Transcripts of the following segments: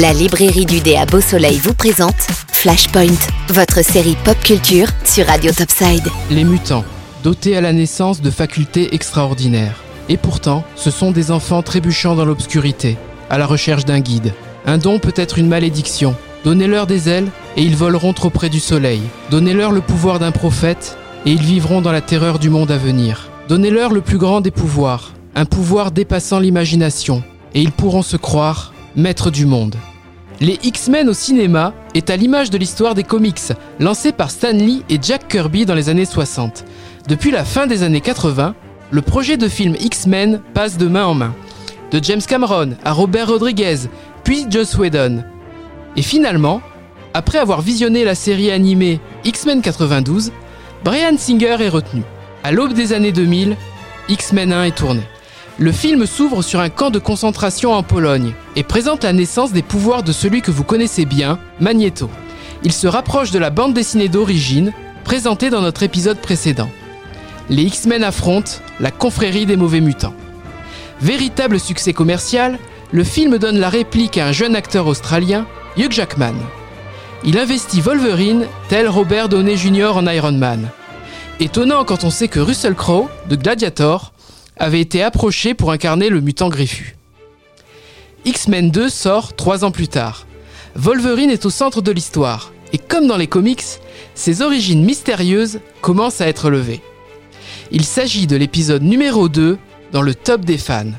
La librairie du dé à Beau Soleil vous présente Flashpoint, votre série pop culture sur Radio Topside. Les mutants, dotés à la naissance de facultés extraordinaires. Et pourtant, ce sont des enfants trébuchant dans l'obscurité, à la recherche d'un guide. Un don peut être une malédiction. Donnez-leur des ailes et ils voleront trop près du soleil. Donnez-leur le pouvoir d'un prophète et ils vivront dans la terreur du monde à venir. Donnez-leur le plus grand des pouvoirs, un pouvoir dépassant l'imagination, et ils pourront se croire maîtres du monde. Les X-Men au cinéma est à l'image de l'histoire des comics, lancés par Stan Lee et Jack Kirby dans les années 60. Depuis la fin des années 80, le projet de film X-Men passe de main en main. De James Cameron à Robert Rodriguez, puis Joss Whedon. Et finalement, après avoir visionné la série animée X-Men 92, Brian Singer est retenu. À l'aube des années 2000, X-Men 1 est tourné. Le film s'ouvre sur un camp de concentration en Pologne et présente la naissance des pouvoirs de celui que vous connaissez bien, Magneto. Il se rapproche de la bande dessinée d'origine, présentée dans notre épisode précédent. Les X-Men affrontent la confrérie des mauvais mutants. Véritable succès commercial, le film donne la réplique à un jeune acteur australien, Hugh Jackman. Il investit Wolverine, tel Robert Downey Jr. en Iron Man. Étonnant quand on sait que Russell Crowe, de Gladiator, avait été approché pour incarner le mutant griffu. X-Men 2 sort trois ans plus tard. Wolverine est au centre de l'histoire, et comme dans les comics, ses origines mystérieuses commencent à être levées. Il s'agit de l'épisode numéro 2 dans le top des fans,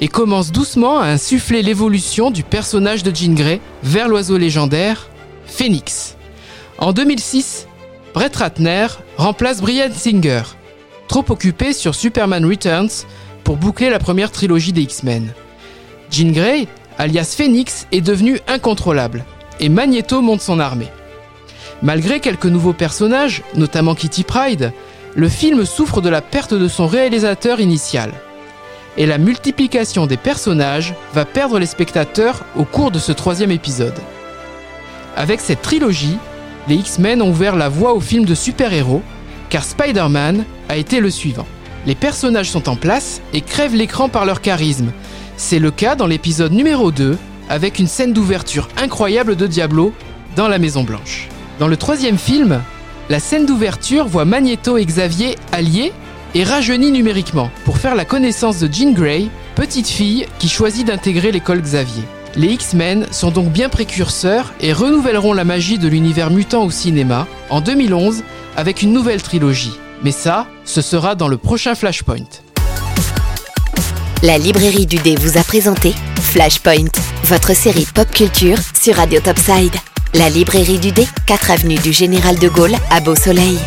et commence doucement à insuffler l'évolution du personnage de Jean Grey vers l'oiseau légendaire, Phoenix. En 2006, Brett Ratner remplace Brian Singer, trop occupé sur Superman Returns pour boucler la première trilogie des X-Men. Jean Grey, alias Phoenix, est devenu incontrôlable, et Magneto monte son armée. Malgré quelques nouveaux personnages, notamment Kitty Pride, le film souffre de la perte de son réalisateur initial. Et la multiplication des personnages va perdre les spectateurs au cours de ce troisième épisode. Avec cette trilogie, les X-Men ont ouvert la voie au film de super-héros, car Spider-Man a été le suivant. Les personnages sont en place et crèvent l'écran par leur charisme. C'est le cas dans l'épisode numéro 2, avec une scène d'ouverture incroyable de Diablo dans la Maison Blanche. Dans le troisième film, la scène d'ouverture voit Magneto et Xavier alliés et rajeunis numériquement pour faire la connaissance de Jean Grey, petite fille qui choisit d'intégrer l'école Xavier. Les X-Men sont donc bien précurseurs et renouvelleront la magie de l'univers mutant au cinéma en 2011 avec une nouvelle trilogie. Mais ça, ce sera dans le prochain Flashpoint. La librairie du dé vous a présenté Flashpoint, votre série pop culture sur Radio Topside. La librairie du dé, 4 avenue du Général de Gaulle à Beau Soleil.